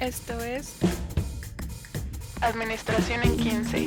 Esto es Administración en 15.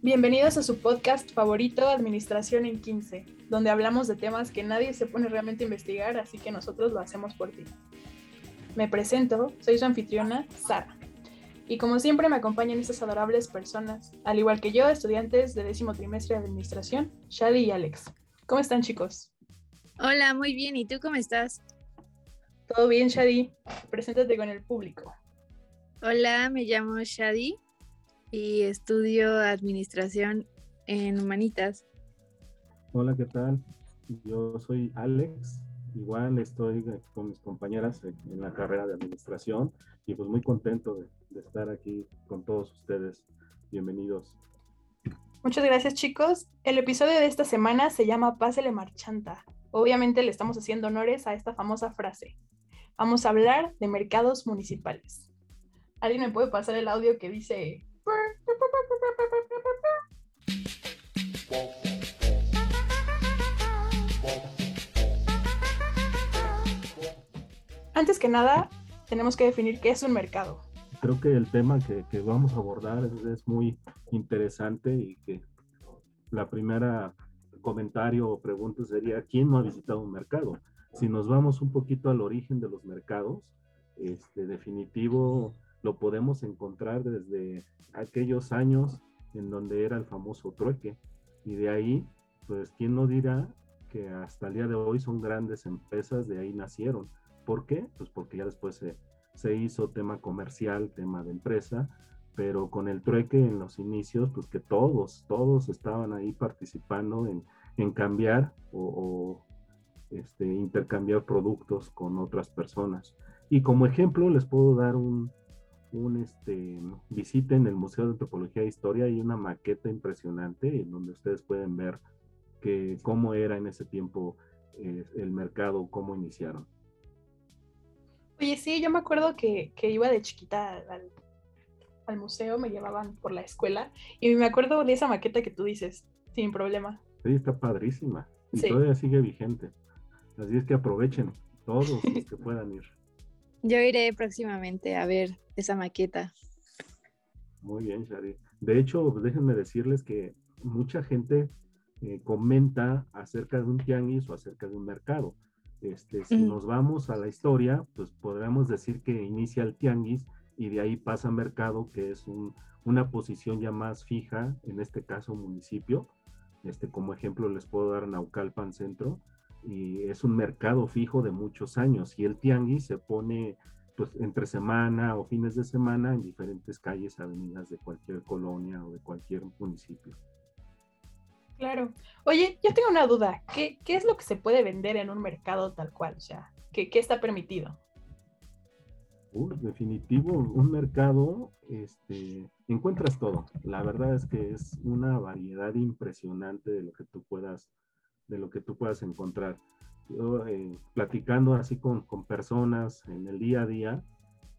Bienvenidos a su podcast favorito, Administración en 15, donde hablamos de temas que nadie se pone realmente a investigar, así que nosotros lo hacemos por ti. Me presento, soy su anfitriona, Sara. Y como siempre me acompañan estas adorables personas, al igual que yo, estudiantes de décimo trimestre de Administración, Shadi y Alex. ¿Cómo están chicos? Hola, muy bien. ¿Y tú cómo estás? Todo bien, Shadi. Preséntate con el público. Hola, me llamo Shadi y estudio administración en Humanitas. Hola, ¿qué tal? Yo soy Alex. Igual estoy con mis compañeras en la carrera de administración y pues muy contento de, de estar aquí con todos ustedes. Bienvenidos. Muchas gracias chicos. El episodio de esta semana se llama Pásele Marchanta. Obviamente le estamos haciendo honores a esta famosa frase. Vamos a hablar de mercados municipales. ¿Alguien me puede pasar el audio que dice... Antes que nada, tenemos que definir qué es un mercado. Creo que el tema que, que vamos a abordar es, es muy interesante y que la primera comentario o pregunta sería, ¿quién no ha visitado un mercado? Si nos vamos un poquito al origen de los mercados, este definitivo lo podemos encontrar desde aquellos años en donde era el famoso trueque. Y de ahí, pues, ¿quién no dirá que hasta el día de hoy son grandes empresas, de ahí nacieron? ¿Por qué? Pues porque ya después se, se hizo tema comercial, tema de empresa, pero con el trueque en los inicios, pues que todos, todos estaban ahí participando en, en cambiar o, este, intercambiar productos con otras personas. Y como ejemplo les puedo dar un, un este, visita en el Museo de Antropología e Historia y una maqueta impresionante en donde ustedes pueden ver que, cómo era en ese tiempo eh, el mercado, cómo iniciaron. Oye, sí, yo me acuerdo que, que iba de chiquita al, al museo, me llevaban por la escuela y me acuerdo de esa maqueta que tú dices, sin problema. Sí, está padrísima y todavía sigue vigente. Así es que aprovechen todos los que puedan ir. Yo iré próximamente a ver esa maqueta. Muy bien, Shari. De hecho, déjenme decirles que mucha gente eh, comenta acerca de un tianguis o acerca de un mercado. Este, si nos vamos a la historia, pues podríamos decir que inicia el tianguis y de ahí pasa mercado, que es una posición ya más fija, en este caso municipio. Este, como ejemplo les puedo dar Naucalpan Centro, y es un mercado fijo de muchos años, y el tianguis se pone pues entre semana o fines de semana en diferentes calles, avenidas de cualquier colonia o de cualquier municipio. Claro. Oye, yo tengo una duda. ¿Qué, qué es lo que se puede vender en un mercado tal cual? O sea, ¿qué, qué está permitido? definitivo, un mercado, este, encuentras todo. La verdad es que es una variedad impresionante de lo que tú puedas, de lo que tú puedas encontrar. Eh, platicando así con, con personas en el día a día,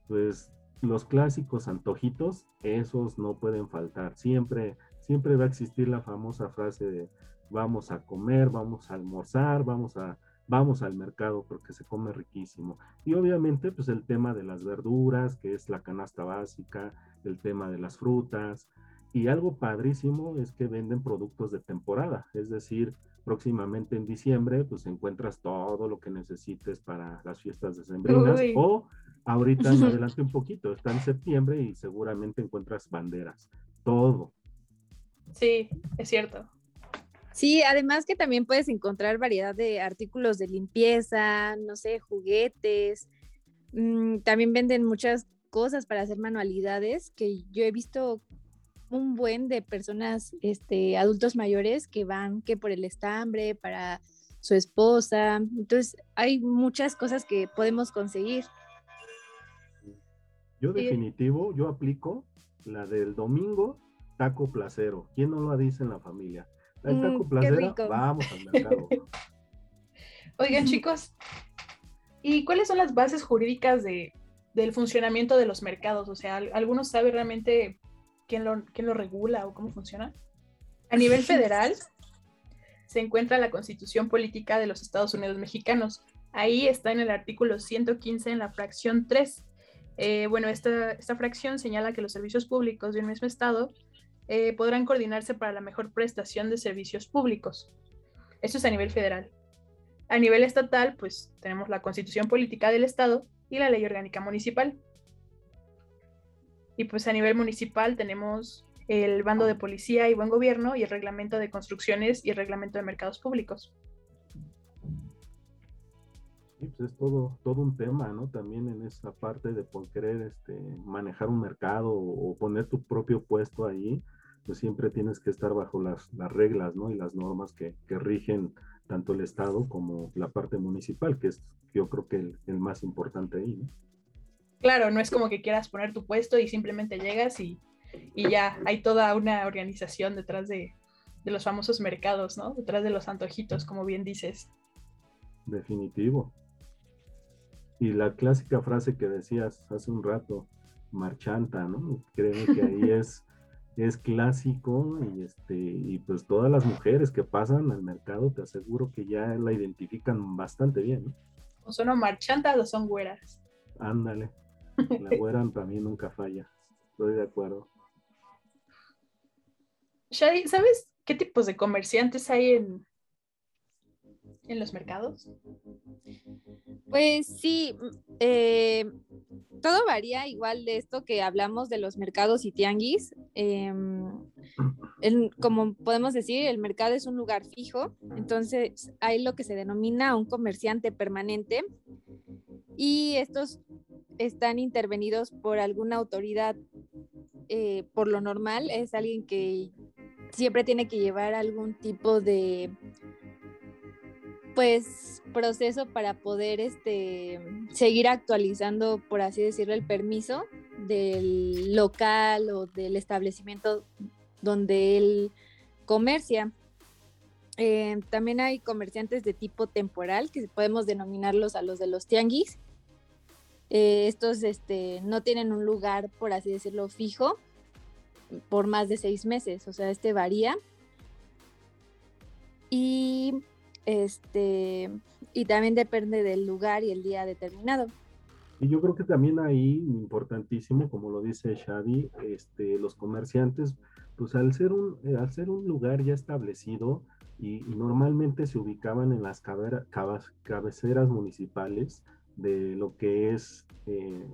pues los clásicos antojitos, esos no pueden faltar. Siempre, siempre va a existir la famosa frase de vamos a comer, vamos a almorzar, vamos a vamos al mercado porque se come riquísimo. Y obviamente, pues el tema de las verduras, que es la canasta básica, el tema de las frutas. Y algo padrísimo es que venden productos de temporada, es decir, próximamente en diciembre, pues encuentras todo lo que necesites para las fiestas decembrinas o ahorita en adelante un poquito, está en septiembre y seguramente encuentras banderas, todo. Sí, es cierto. Sí, además que también puedes encontrar variedad de artículos de limpieza, no sé, juguetes. Mm, también venden muchas cosas para hacer manualidades que yo he visto un buen de personas, este, adultos mayores que van que por el estambre, para su esposa. Entonces, hay muchas cosas que podemos conseguir. Yo definitivo, yo aplico la del domingo taco placero. ¿Quién no lo dice en la familia? El taco mm, vamos al mercado. Oigan, chicos, ¿y cuáles son las bases jurídicas de, del funcionamiento de los mercados? O sea, ¿alguno sabe realmente quién lo, regula o cómo funciona? A nivel federal se encuentra la Constitución Política de los Estados Unidos Mexicanos, Ahí está en el artículo 115 en la fracción 3. Eh, bueno, esta, esta, fracción señala que los servicios públicos de un mismo Estado eh, podrán coordinarse para la mejor prestación de servicios públicos. Esto es a nivel federal. A nivel estatal, pues tenemos la Constitución Política del Estado y la Ley Orgánica Municipal. Y pues a nivel municipal tenemos el bando de policía y buen gobierno y el reglamento de construcciones y el reglamento de mercados públicos. Sí, pues es todo, todo un tema, ¿no? También en esa parte de por querer este, manejar un mercado o, poner tu propio puesto ahí, pues siempre tienes que estar bajo las, las reglas, ¿no? Y las normas que, que, rigen tanto el Estado como la parte municipal, que es yo creo que el, el más importante ahí, ¿no? Claro, no es como que quieras poner tu puesto y simplemente llegas y, ya hay toda una organización detrás de, los famosos mercados, ¿no? Detrás de los antojitos, como bien dices. Definitivo. Y la clásica frase que decías hace un rato, marchanta, ¿no? Créeme que ahí es, es clásico y este, y pues todas las mujeres que pasan al mercado te aseguro que ya la identifican bastante bien, ¿no? O son marchantas o son güeras. Ándale. La güera para mí nunca falla. Estoy de acuerdo. Shadi, ¿sabes qué tipos de comerciantes hay en, en los mercados? Pues sí, eh, todo varía igual de esto que hablamos de los mercados y tianguis. Em, como podemos decir, el mercado es un lugar fijo, entonces hay lo que se denomina un comerciante permanente y estos están intervenidos por alguna autoridad, eh, por lo normal, es alguien que siempre tiene que llevar algún tipo de pues proceso para poder este seguir actualizando por así decirlo el permiso del local o del establecimiento donde él comercia. Eh, también hay comerciantes de tipo temporal que podemos denominarlos a los de los tianguis eh, estos este, no tienen un lugar, por así decirlo, fijo por más de seis meses, o sea, este varía. Y este y también depende del lugar y el día determinado. Y yo creo que también ahí, importantísimo, como lo dice Shadi, este, los comerciantes, pues al ser un, eh, al ser un lugar ya establecido y, normalmente se ubicaban en las cabeceras municipales, de lo que es eh,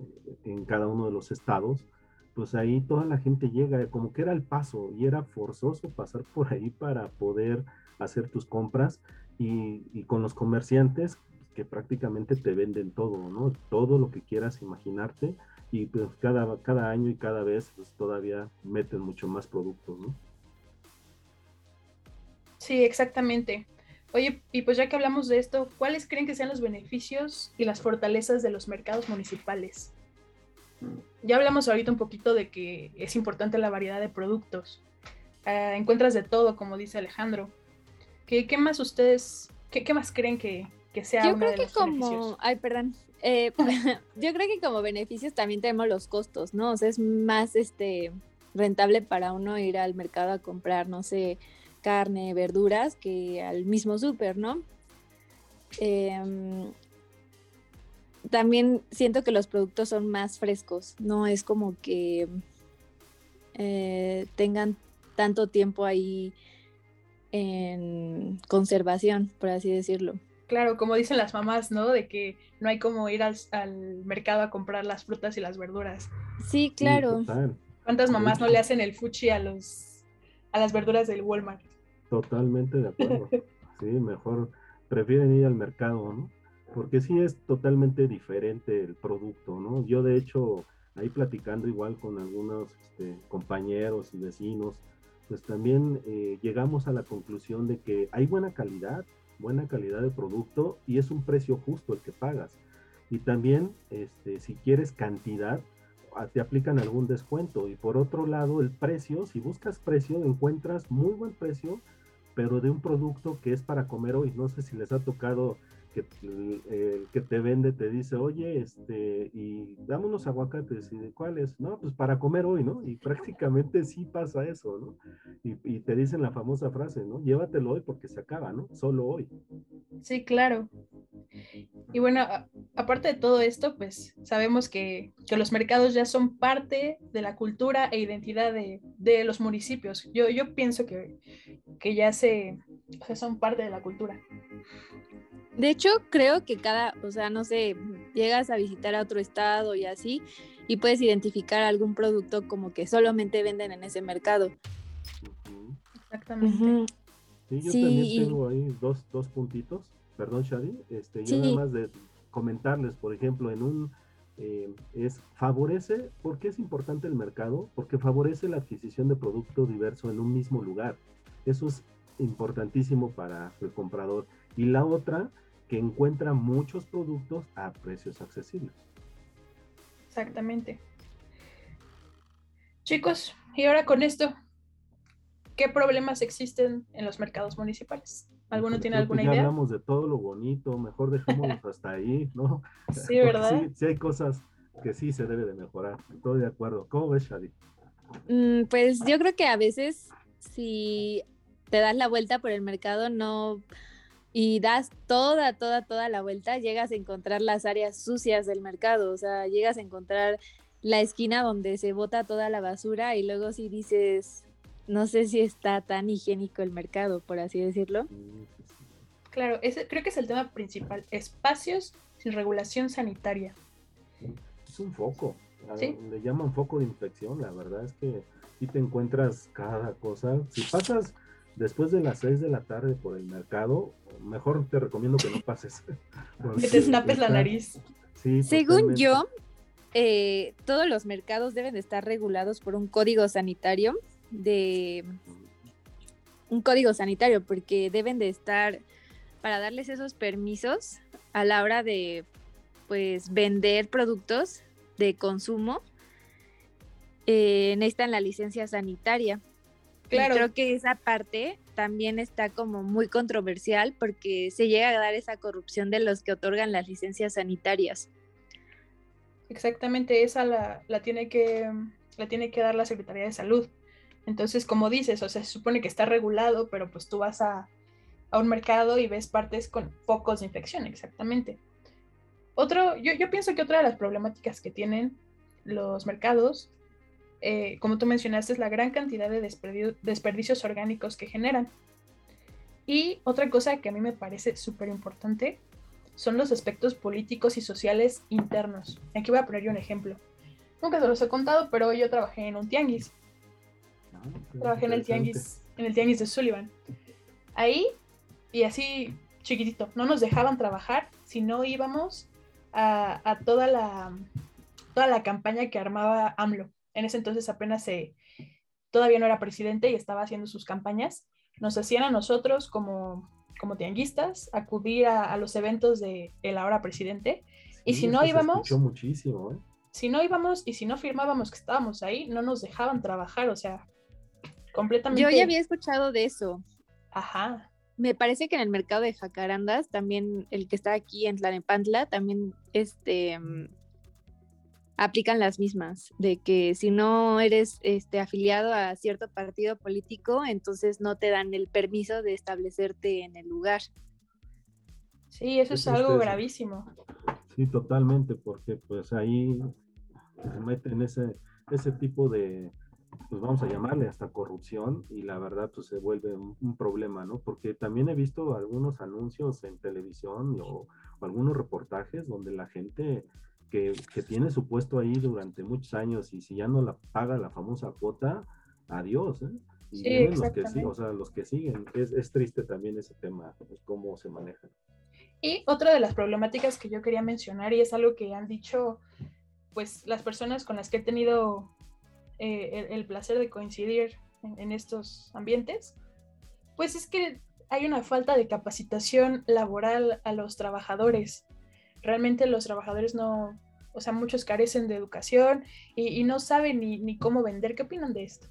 en cada uno de los estados, pues ahí toda la gente llega, como que era el paso y era forzoso pasar por ahí para poder hacer tus compras y, con los comerciantes que prácticamente te venden todo, ¿no? Todo lo que quieras imaginarte y pues cada, cada año y cada vez pues todavía meten mucho más productos, ¿no? Sí, exactamente. Oye, y pues ya que hablamos de esto, ¿cuáles creen que sean los beneficios y las fortalezas de los mercados municipales? Ya hablamos ahorita un poquito de que es importante la variedad de productos. Ah, encuentras de todo, como dice Alejandro. ¿Qué, qué más ustedes, qué, qué, más creen que, que sea Yo creo que como, ay, perdón. Eh, yo creo que como beneficios también tenemos los costos, ¿no? O sea, es más este rentable para uno ir al mercado a comprar, no sé, carne, verduras que al mismo súper, ¿no? Em, también siento que los productos son más frescos, no es como que eh, tengan tanto tiempo ahí en conservación, por así decirlo. Claro, como dicen las mamás, ¿no? De que no hay como ir al, mercado a comprar las frutas y las verduras. Sí, claro. ¿Cuántas mamás no le hacen el fuchi a los a las verduras del Walmart? Totalmente de acuerdo. Sí, mejor prefieren ir al mercado, ¿no? Porque sí es totalmente diferente el producto, ¿no? Yo de hecho, ahí platicando igual con algunos este, compañeros y vecinos, pues también eh, llegamos a la conclusión de que hay buena calidad, buena calidad de producto y es un precio justo el que pagas. Y también, este, si quieres cantidad, te aplican algún descuento. Y por otro lado, el precio, si buscas precio, encuentras muy buen precio pero de un producto que es para comer hoy. No sé si les ha tocado que el que te vende te dice, oye, este, y dame unos aguacates, ¿y de cuáles? No, pues para comer hoy, ¿no? Y prácticamente sí pasa eso, ¿no? Y, y, te dicen la famosa frase, ¿no? Llévatelo hoy porque se acaba, ¿no? Solo hoy. Sí, claro. Y bueno, aparte de todo esto, pues sabemos que, los mercados ya son parte de la cultura e identidad de, los municipios. Yo, yo pienso que, que ya se, son parte de la cultura. De hecho, creo que cada, o sea, no sé, llegas a visitar a otro estado y así, y puedes identificar algún producto como que solamente venden en ese mercado. Exactamente. Sí, yo también tengo ahí dos, dos puntitos perdón Shadi, este, yo nada más de comentarles, por ejemplo, en un, eh, es favorece, ¿por qué es importante el mercado? Porque favorece la adquisición de producto diverso en un mismo lugar. Eso es importantísimo para el comprador. Y la otra, que encuentra muchos productos a precios accesibles. Exactamente. Chicos, y ahora con esto, ¿qué problemas existen en los mercados municipales? ¿Alguno tiene alguna ya idea? hablamos de todo lo bonito, mejor dejémoslo hasta ahí, ¿no? Sí, ¿verdad? Sí, hay cosas que sí se debe de mejorar. Estoy de acuerdo. ¿Cómo ves, Shadi? Mm, pues yo creo que a veces si te das la vuelta por el mercado no y das toda, toda, toda la vuelta, llegas a encontrar las áreas sucias del mercado, o sea, llegas a encontrar la esquina donde se bota toda la basura y luego si dices, no sé si está tan higiénico el mercado, por así decirlo. Claro, ese, creo que es el tema principal, espacios sin regulación sanitaria. Es un foco, le llaman foco de infección, la verdad es que si te encuentras cada cosa. Si pasas después de las 6 de la tarde por el mercado, mejor te recomiendo que no pases. que te tapes la nariz. Según yo, eh, todos los mercados deben de estar regulados por un código sanitario de un código sanitario, porque deben de estar para darles esos permisos a la hora de pues vender productos de consumo eh, necesitan la licencia sanitaria. Claro. creo que esa parte también está como muy controversial porque se llega a dar esa corrupción de los que otorgan las licencias sanitarias. Exactamente, esa la, la tiene que la tiene que dar la Secretaría de Salud. Entonces, como dices, o sea, se supone que está regulado, pero pues tú vas a, un mercado y ves partes con focos de infección, exactamente. Otro, yo, yo, pienso que otra de las problemáticas que tienen los mercados, eh, como tú mencionaste, es la gran cantidad de desperdicios orgánicos que generan. Y otra cosa que a mí me parece súper importante son los aspectos políticos y sociales internos. Aquí voy a poner yo un ejemplo. Nunca se los he contado, pero yo trabajé en un tianguis Trabajé en el tianguis, en el tianguis de Sullivan. Ahí, y así chiquitito, no nos dejaban trabajar si no íbamos a, toda la toda la campaña que armaba AMLO. En ese entonces apenas se todavía no era presidente y estaba haciendo sus campañas. Nos hacían a nosotros como, como tianguistas acudir a, los eventos de el ahora presidente. y si no íbamos... muchísimo, ¿eh? Si no íbamos y si no firmábamos que estábamos ahí, no nos dejaban trabajar. O sea, completamente. Yo ya había escuchado de eso. Ajá. Me parece que en el mercado de jacarandas, también el que está aquí en Tlanepantla, también este mm, aplican las mismas, de que si no eres este afiliado a cierto partido político, entonces no te dan el permiso de establecerte en el lugar. Sí, eso es, algo gravísimo. Sí, totalmente, porque pues ahí se meten ese, ese tipo de, pues vamos a llamarle hasta corrupción y la verdad pues se vuelve un, problema, ¿no? Porque también he visto algunos anuncios en televisión o, algunos reportajes donde la gente que, tiene su puesto ahí durante muchos años y si ya no la paga la famosa cuota, adiós, ¿eh? Y sí, los que sí, o sea, los que siguen, es, es triste también ese tema, pues, cómo se maneja. Y otra de las problemáticas que yo quería mencionar, y es algo que han dicho pues las personas con las que he tenido eh, el, placer de coincidir en, estos ambientes, pues es que hay una falta de capacitación laboral a los trabajadores. Realmente los trabajadores no, o sea, muchos carecen de educación y, no saben ni, ni, cómo vender. ¿Qué opinan de esto?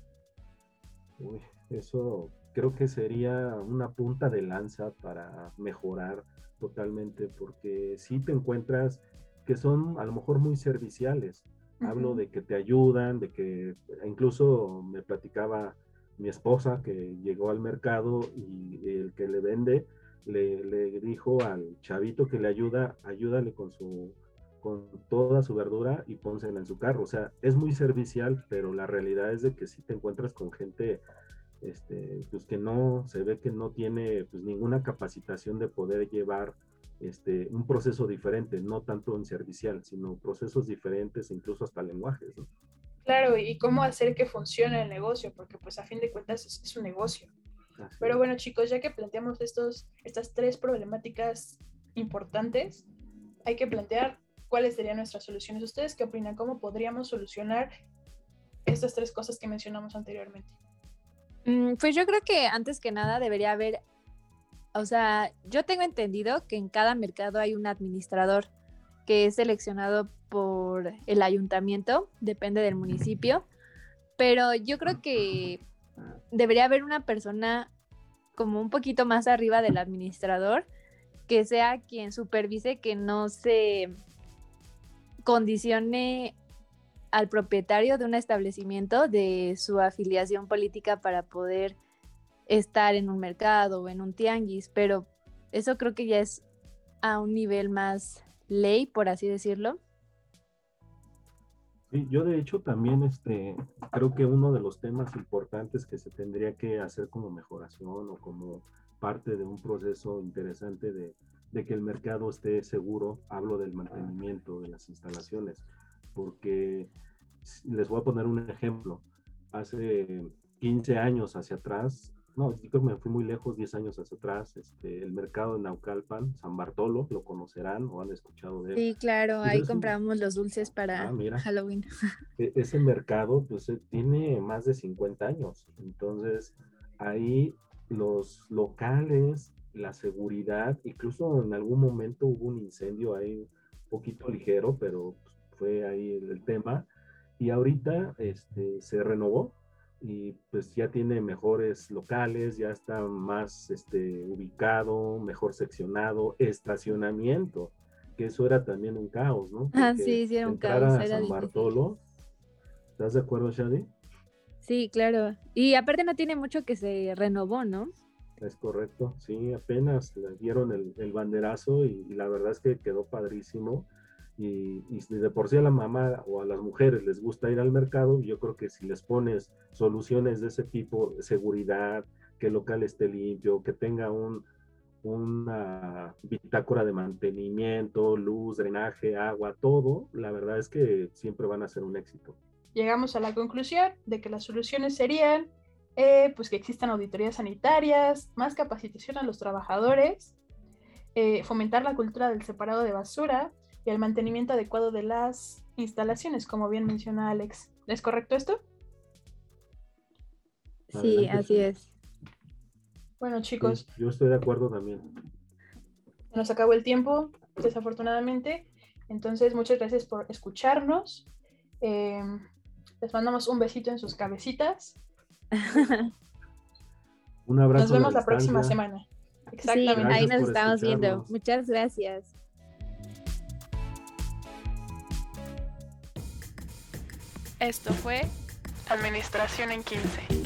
Uy, eso creo que sería una punta de lanza para mejorar totalmente, porque si te encuentras que son a lo mejor muy serviciales, Hablo de que te ayudan, de que incluso me platicaba mi esposa que llegó al mercado y el que le vende le, le dijo al chavito que le ayuda, ayúdale con su con toda su verdura y pónsela en su carro. O sea, es muy servicial, pero la realidad es de que si te encuentras con gente este, pues que no, se ve que no tiene pues ninguna capacitación de poder llevar este, un proceso diferente, no tanto en servicial, sino procesos diferentes, incluso hasta lenguajes. ¿no? Claro, y cómo hacer que funcione el negocio, porque pues a fin de cuentas es, un negocio. Pero bueno chicos, ya que planteamos estos, estas tres problemáticas importantes, hay que plantear cuáles serían nuestras soluciones. ¿Ustedes qué opinan? ¿Cómo podríamos solucionar estas tres cosas que mencionamos anteriormente? Mm, pues yo creo que antes que nada debería haber, o sea, yo tengo entendido que en cada mercado hay un administrador que es seleccionado por el ayuntamiento, depende del municipio, pero yo creo que debería haber una persona como un poquito más arriba del administrador que sea quien supervise que no se condicione al propietario de un establecimiento de su afiliación política para poder estar en un mercado o en un tianguis, pero eso creo que ya es a un nivel más ley, por así decirlo. Sí, yo de hecho también este, creo que uno de los temas importantes que se tendría que hacer como mejoración o como parte de un proceso interesante de, de que el mercado esté seguro, hablo del mantenimiento de las instalaciones, porque les voy a poner un ejemplo. Hace 15 años hacia atrás, no, creo que me fui muy lejos, 10 años hacia atrás, este, el mercado de Naucalpan, San Bartolo, lo conocerán o han escuchado de él. Sí, claro, ahí compramos los dulces para ah, Halloween. E, ese mercado, pues, eh, tiene más de 50 años, entonces ahí los locales la seguridad, incluso en algún momento hubo un incendio ahí un poquito ligero, pero fue ahí el, tema. Y ahorita este, se renovó y pues ya tiene mejores locales, ya está más este, ubicado, mejor seccionado, estacionamiento, que eso era también un caos, ¿no? ah, sí, sí, era un caos. Era San Bartolo. ¿Estás de acuerdo, Shadi? Sí, claro. Y aparte no tiene mucho que se renovó, ¿no? Es correcto, sí, apenas le dieron el, banderazo y, la verdad es que quedó padrísimo. Y, y, de por sí a la mamá o a las mujeres les gusta ir al mercado, yo creo que si les pones soluciones de ese tipo, seguridad, que el local esté limpio, que tenga un, una bitácora de mantenimiento, luz, drenaje, agua, todo, la verdad es que siempre van a ser un éxito. Llegamos a la conclusión de que las soluciones serían eh, pues que existan auditorías sanitarias, más capacitación a los trabajadores, eh, fomentar la cultura del separado de basura y el mantenimiento adecuado de las instalaciones, como bien menciona Alex. ¿Es correcto esto? Sí, así es. Bueno, chicos. yo estoy de acuerdo también. Nos acabó el tiempo, desafortunadamente. Entonces, muchas gracias por escucharnos. Eh, les mandamos un besito en sus cabecitas. Un abrazo. Nos vemos la, próxima semana. Exactamente. ahí nos estamos viendo. Muchas gracias. Esto fue Administración en 15.